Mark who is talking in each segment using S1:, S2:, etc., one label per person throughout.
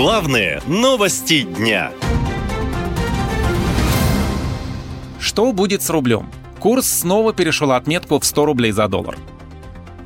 S1: Главные новости дня.
S2: Что будет с рублем? Курс снова перешел отметку в 100 рублей за доллар.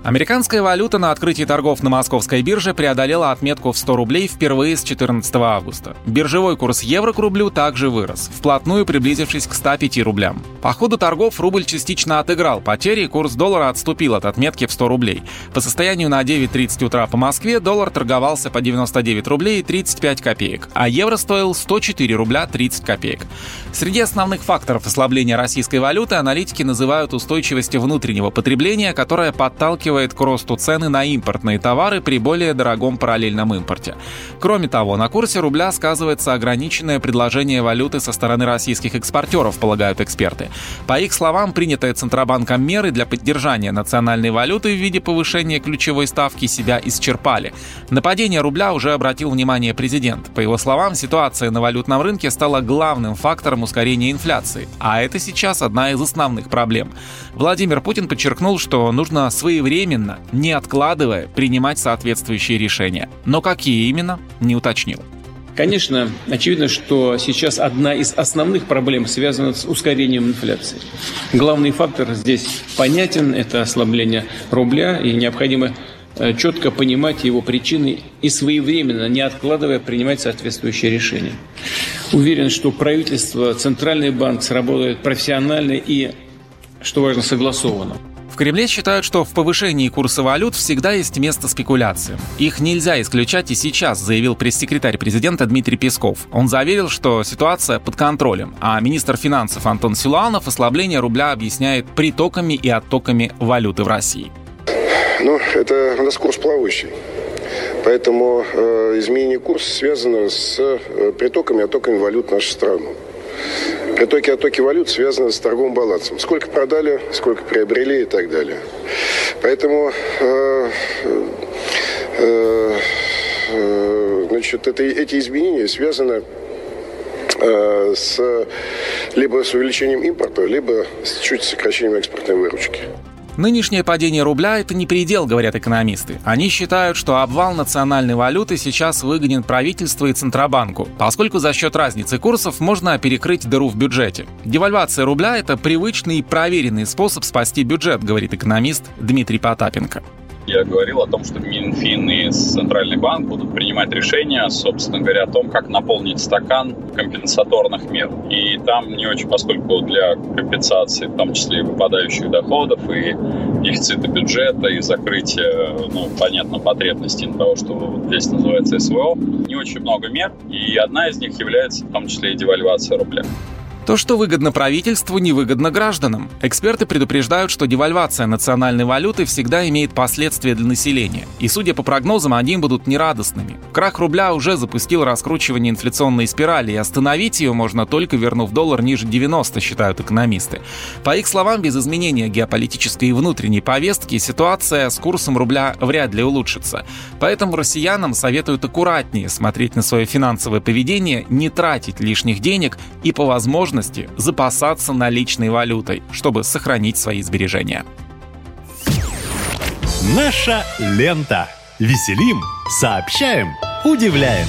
S2: Американская валюта на открытии торгов на московской бирже преодолела отметку в 100 рублей впервые с 14 августа. Биржевой курс евро к рублю также вырос, вплотную приблизившись к 105 рублям. По ходу торгов рубль частично отыграл потери, курс доллара отступил от отметки в 100 рублей. По состоянию на 9.30 утра по Москве доллар торговался по 99 рублей 35 копеек, а евро стоил 104 рубля 30 копеек. Среди основных факторов ослабления российской валюты аналитики называют устойчивость внутреннего потребления, которая подталкивает подталкивает к росту цены на импортные товары при более дорогом параллельном импорте. Кроме того, на курсе рубля сказывается ограниченное предложение валюты со стороны российских экспортеров, полагают эксперты. По их словам, принятые Центробанком меры для поддержания национальной валюты в виде повышения ключевой ставки себя исчерпали. На падение рубля уже обратил внимание президент. По его словам, ситуация на валютном рынке стала главным фактором ускорения инфляции, а это сейчас одна из основных проблем. Владимир Путин подчеркнул, что нужно своевременно своевременно, не откладывая, принимать соответствующие решения. Но какие именно, не уточнил.
S3: Конечно, очевидно, что сейчас одна из основных проблем связана с ускорением инфляции. Главный фактор здесь понятен – это ослабление рубля, и необходимо э, четко понимать его причины и своевременно, не откладывая, принимать соответствующие решения. Уверен, что правительство, Центральный банк сработают профессионально и, что важно, согласованно.
S2: В Кремле считают, что в повышении курса валют всегда есть место спекуляциям. Их нельзя исключать и сейчас, заявил пресс-секретарь президента Дмитрий Песков. Он заверил, что ситуация под контролем, а министр финансов Антон Силуанов ослабление рубля объясняет притоками и оттоками валюты в России.
S4: Ну, это у нас курс плавающий. Поэтому э, изменение курса связано с э, притоками и оттоками валют в нашу страну. Притоки и оттоки валют связаны с торговым балансом. Сколько продали, сколько приобрели и так далее. Поэтому э, э, э, значит, это, эти изменения связаны э, с, либо с увеличением импорта, либо с чуть сокращением экспортной выручки.
S2: Нынешнее падение рубля – это не предел, говорят экономисты. Они считают, что обвал национальной валюты сейчас выгонен правительству и Центробанку, поскольку за счет разницы курсов можно перекрыть дыру в бюджете. Девальвация рубля – это привычный и проверенный способ спасти бюджет, говорит экономист Дмитрий Потапенко.
S5: Я говорил о том, что Минфин и Центральный банк будут принимать решения, собственно говоря, о том, как наполнить стакан компенсаторных мер. И там не очень, поскольку для компенсации, в том числе и выпадающих доходов, и дефицита бюджета, и закрытия, ну, понятно, потребностей того, что здесь называется СВО, не очень много мер, и одна из них является в том числе и девальвация рубля.
S2: То, что выгодно правительству, невыгодно гражданам. Эксперты предупреждают, что девальвация национальной валюты всегда имеет последствия для населения. И, судя по прогнозам, они будут нерадостными. Крах рубля уже запустил раскручивание инфляционной спирали, и остановить ее можно только вернув доллар ниже 90, считают экономисты. По их словам, без изменения геополитической и внутренней повестки ситуация с курсом рубля вряд ли улучшится. Поэтому россиянам советуют аккуратнее смотреть на свое финансовое поведение, не тратить лишних денег и по возможности возможности запасаться наличной валютой, чтобы сохранить свои сбережения.
S1: Наша лента. Веселим, сообщаем, удивляем.